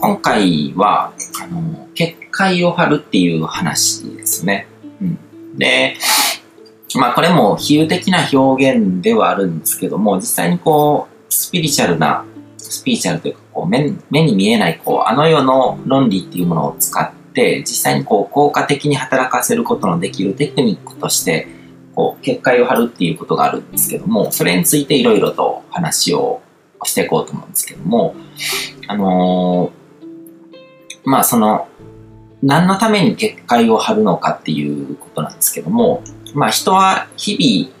今回は、あの、結界を張るっていう話ですね。うん。で、まあこれも比喩的な表現ではあるんですけども、実際にこう、スピリチュアルな、スピリチュアルというか、こう目目に見えない、こう、あの世の論理っていうものを使って、実際にこう、効果的に働かせることのできるテクニックとして、こう、結界を張るっていうことがあるんですけども、それについていろいろと話をしていこうと思うんですけども、あのー、まあその、何のために結界を張るのかっていうことなんですけども、まあ人は日々、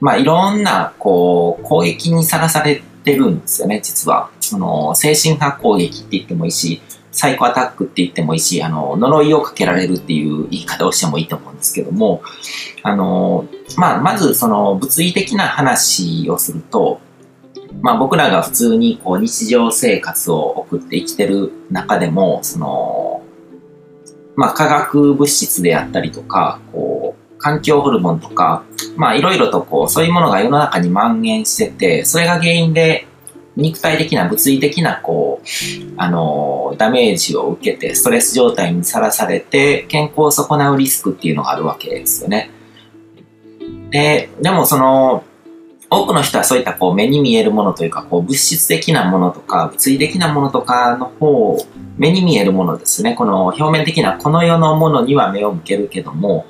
まあいろんなこう攻撃にさらされてるんですよね、実は。その精神派攻撃って言ってもいいし、サイコアタックって言ってもいいし、あの、呪いをかけられるっていう言い方をしてもいいと思うんですけども、あの、まあ、まずその物理的な話をすると、まあ僕らが普通にこう日常生活を送って生きてる中でも、その、まあ化学物質であったりとか、こう、環境ホルモンとか、いろいろとこう、そういうものが世の中に蔓延してて、それが原因で肉体的な物理的なこう、あの、ダメージを受けて、ストレス状態にさらされて、健康を損なうリスクっていうのがあるわけですよね。で、でもその、多くの人はそういったこう目に見えるものというか、こう物質的なものとか、物理的なものとかの方、目に見えるものですね。この表面的なこの世のものには目を向けるけども、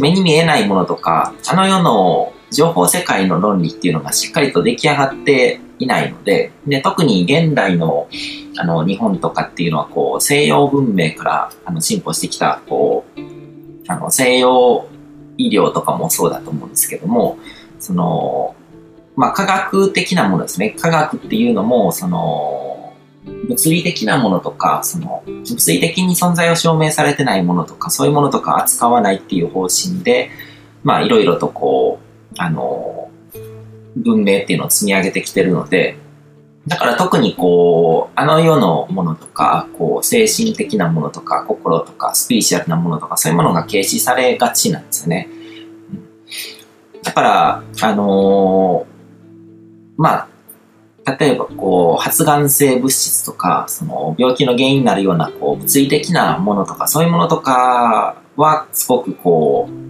目に見えないものとか、あの世の情報世界の論理っていうのがしっかりと出来上がっていないので、で特に現代のあの日本とかっていうのはこう西洋文明からあの進歩してきたこうあの西洋医療とかもそうだと思うんですけども、そのまあ、科学的なものですね。科学っていうのも、その、物理的なものとか、その、物理的に存在を証明されてないものとか、そういうものとか扱わないっていう方針で、まあ、いろいろとこう、あの、文明っていうのを積み上げてきてるので、だから特にこう、あの世のものとか、こう、精神的なものとか、心とか、スピリチュアルなものとか、そういうものが軽視されがちなんですよね。だから、あのーまあ、例えばこう発がん性物質とかその病気の原因になるようなこう物理的なものとかそういうものとかはすごくこう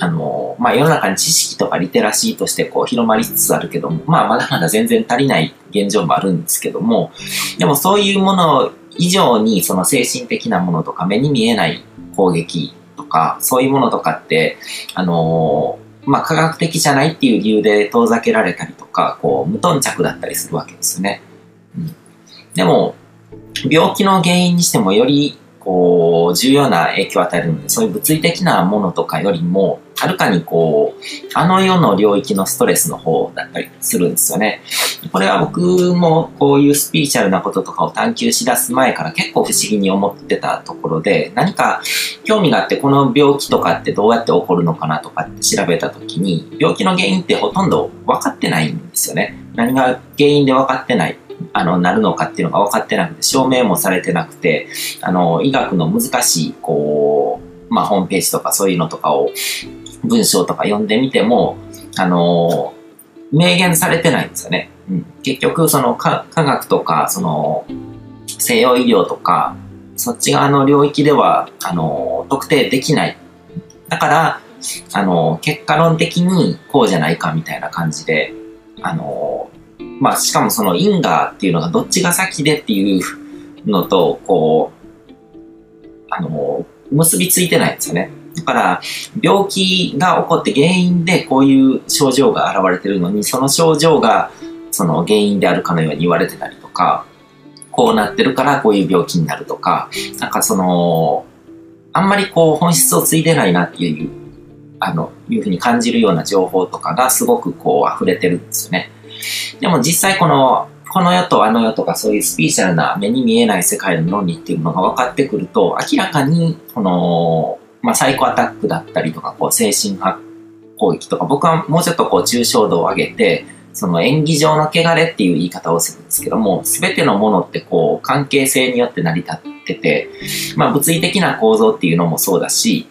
あの、まあ、世の中に知識とかリテラシーとしてこう広まりつつあるけども、まあ、まだまだ全然足りない現状もあるんですけども、でもそういうもの以上にその精神的なものとか目に見えない攻撃とか、そういうものとかって、あのまあ、科学的じゃないっていう理由で遠ざけられたりとか、こう、無頓着だったりするわけですね。うん、でも、病気の原因にしてもよりこう、重要な影響を与えるので、そういう物理的なものとかよりも、はるかにこう、あの世の領域のストレスの方だったりするんですよね。これは僕もこういうスピリチュアルなこととかを探求しだす前から結構不思議に思ってたところで、何か興味があってこの病気とかってどうやって起こるのかなとかって調べた時に、病気の原因ってほとんど分かってないんですよね。何が原因で分かってない。あの、なるのかっていうのが分かってなくて、証明もされてなくて、あの、医学の難しい、こう、まあ、ホームページとかそういうのとかを、文章とか読んでみても、あの、明言されてないんですよね。うん、結局、その科学とか、その、西洋医療とか、そっち側の領域では、あの、特定できない。だから、あの、結果論的にこうじゃないかみたいな感じで、あの、まあ、しかもその因果っていうのがどっちが先でっていうのと、こう、あの、結びついてないんですよね。だから、病気が起こって原因でこういう症状が現れてるのに、その症状がその原因であるかのように言われてたりとか、こうなってるからこういう病気になるとか、なんかその、あんまりこう本質をついてないなっていう、あの、いうふうに感じるような情報とかがすごくこう溢れてるんですよね。でも実際この、この世とあの世とかそういうスピーチャルな目に見えない世界の論理っていうのが分かってくると、明らかに、この、まあ、サイコアタックだったりとか、こう、精神派攻撃とか、僕はもうちょっとこう、抽象度を上げて、その演技上の汚れっていう言い方をするんですけども、すべてのものってこう、関係性によって成り立ってて、まあ、物理的な構造っていうのもそうだし、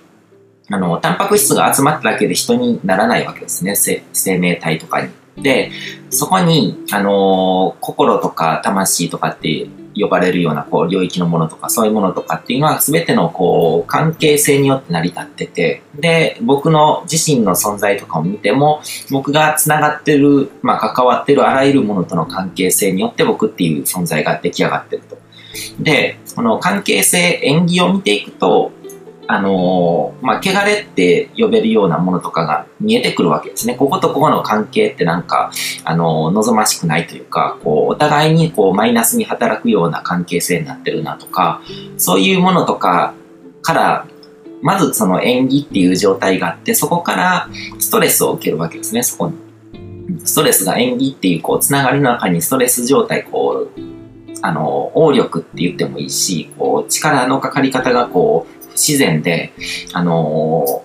あの、タンパク質が集まっただけで人にならないわけですね。生命体とかに。で、そこに、あのー、心とか魂とかってい呼ばれるようなこう領域のものとかそういうものとかっていうのは全てのこう関係性によって成り立っててで僕の自身の存在とかを見ても僕がつながってる、まあ、関わってるあらゆるものとの関係性によって僕っていう存在が出来上がってると。で、この関係性、縁起を見ていくと、あのー、まあ、汚れって呼べるようなものとかが見えてくるわけですね。こことここの関係ってなんか、あのー、望ましくないというか、こう、お互いにこう、マイナスに働くような関係性になってるなとか、そういうものとかから、まずその縁起っていう状態があって、そこからストレスを受けるわけですね、そこに。ストレスが縁起っていう、こう、つながりの中にストレス状態、こう、あの、応力って言ってもいいし、こう、力のかかり方がこう、自然で、あの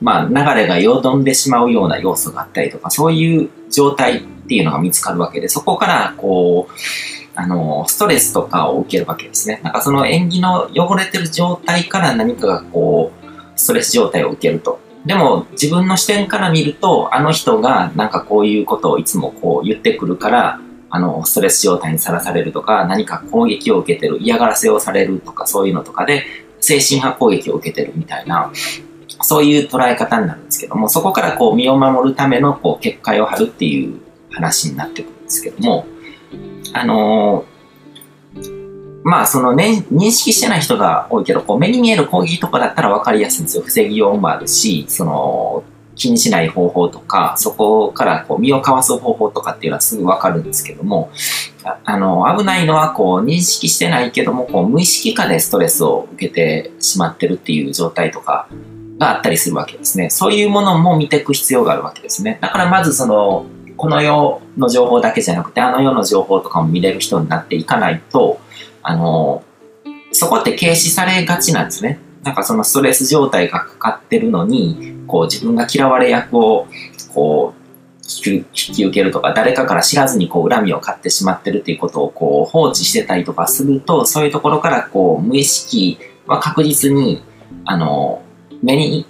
まあ、流れがよどんでしまうような要素があったりとか、そういう状態っていうのが見つかるわけで、そこから、こう、あの、ストレスとかを受けるわけですね。なんかその縁起の汚れてる状態から何かがこう、ストレス状態を受けると。でも自分の視点から見ると、あの人がなんかこういうことをいつもこう言ってくるから、あの、ストレス状態にさらされるとか、何か攻撃を受けてる、嫌がらせをされるとか、そういうのとかで、精神派攻撃を受けてるみたいな、そういう捉え方になるんですけども、そこからこう身を守るためのこう結界を張るっていう話になってくるんですけども、あのー、まあその、ね、認識してない人が多いけど、こう目に見える攻撃とかだったら分かりやすいんですよ。防ぎようもあるし、その、気にしない方法とか、そこからこう身をかわす方法とかっていうのはすぐわかるんですけども、あの、危ないのはこう認識してないけども、こう無意識化でストレスを受けてしまってるっていう状態とかがあったりするわけですね。そういうものも見ていく必要があるわけですね。だからまずその、この世の情報だけじゃなくて、あの世の情報とかも見れる人になっていかないと、あの、そこって軽視されがちなんですね。なんかそのストレス状態がかかってるのに、こう自分が嫌われ役をこう引き受けるとか、誰かから知らずにこう恨みを買ってしまってるっていうことをこう放置してたりとかすると、そういうところからこう無意識は確実に、あの、目に、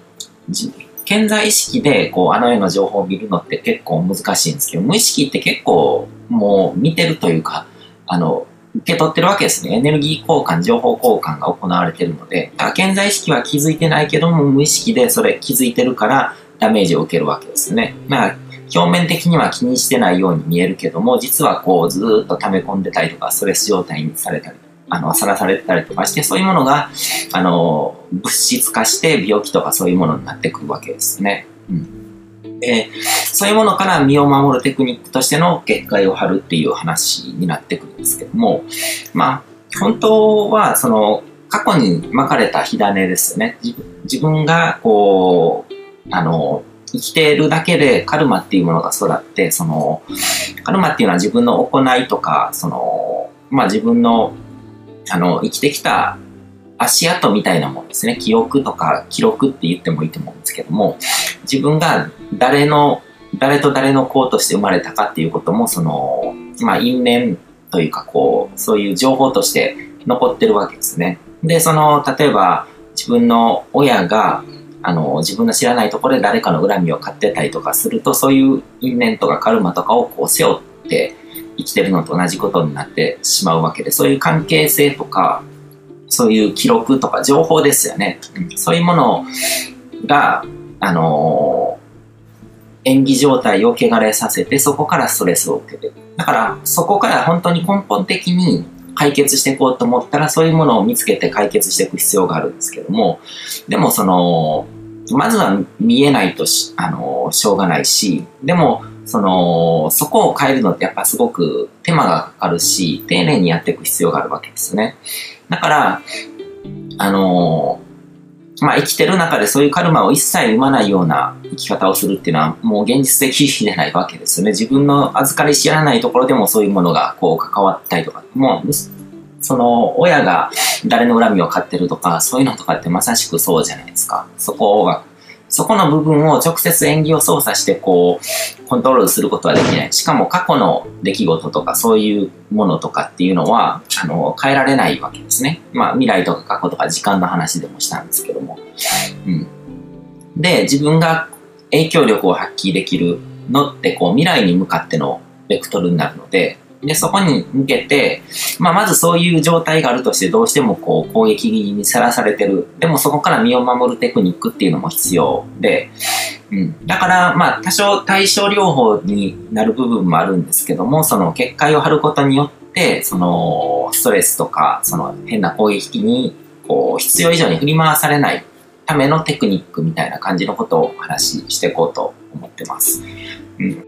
健在意識でこうあの世の情報を見るのって結構難しいんですけど、無意識って結構もう見てるというか、あの、受け取ってるわけですね。エネルギー交換、情報交換が行われてるので、だから健在意識は気づいてないけども、無意識でそれ気づいてるからダメージを受けるわけですね。まあ、表面的には気にしてないように見えるけども、実はこうずっと溜め込んでたりとか、ストレス状態にされたり、あの、さらされてたりとかして、そういうものが、あの、物質化して病気とかそういうものになってくるわけですね。うん。で、そういうものから身を守るテクニックとしての結界を張るっていう話になってくるんですけども、まあ、本当は、その、過去に巻かれた火種ですね。自分が、こう、あの、生きているだけでカルマっていうものが育って、その、カルマっていうのは自分の行いとか、その、まあ自分の、あの、生きてきた足跡みたいなものですね。記憶とか記録って言ってもいいと思うんですけども、自分が誰の、誰と誰の子として生まれたかっていうことも、その、まあ因縁というかこう、そういう情報として残ってるわけですね。で、その、例えば自分の親が、あの、自分の知らないところで誰かの恨みを買ってたりとかすると、そういう因縁とかカルマとかをこう背負って生きてるのと同じことになってしまうわけで、そういう関係性とか、そういう記録とか情報ですよね。そういうものが、あのー、演技状態を汚れさせて、そこからストレスを受けて。だから、そこから本当に根本的に解決していこうと思ったら、そういうものを見つけて解決していく必要があるんですけども、でもその、まずは見えないとし、あのー、しょうがないし、でも、その、そこを変えるのってやっぱすごく手間がかかるし、丁寧にやっていく必要があるわけですね。だから、あのー、まあ、生きてる中でそういうカルマを一切生まないような生き方をするっていうのはもう現実的じゃないわけですよね。自分の預かり知らないところでもそういうものがこう関わったりとか、もう、その親が誰の恨みを買ってるとか、そういうのとかってまさしくそうじゃないですか。そこがそこの部分を直接演技を操作してこう、コントロールすることはできない。しかも過去の出来事とかそういうものとかっていうのは、あの、変えられないわけですね。まあ未来とか過去とか時間の話でもしたんですけども。うん。で、自分が影響力を発揮できるのってこう未来に向かってのベクトルになるので、で、そこに向けて、まあ、まずそういう状態があるとしてどうしてもこう攻撃にさらされてる。でもそこから身を守るテクニックっていうのも必要で、うん。だから、まあ、多少対症療法になる部分もあるんですけども、その結界を張ることによって、そのストレスとか、その変な攻撃にこう必要以上に振り回されないためのテクニックみたいな感じのことをお話ししていこうと思ってます。うん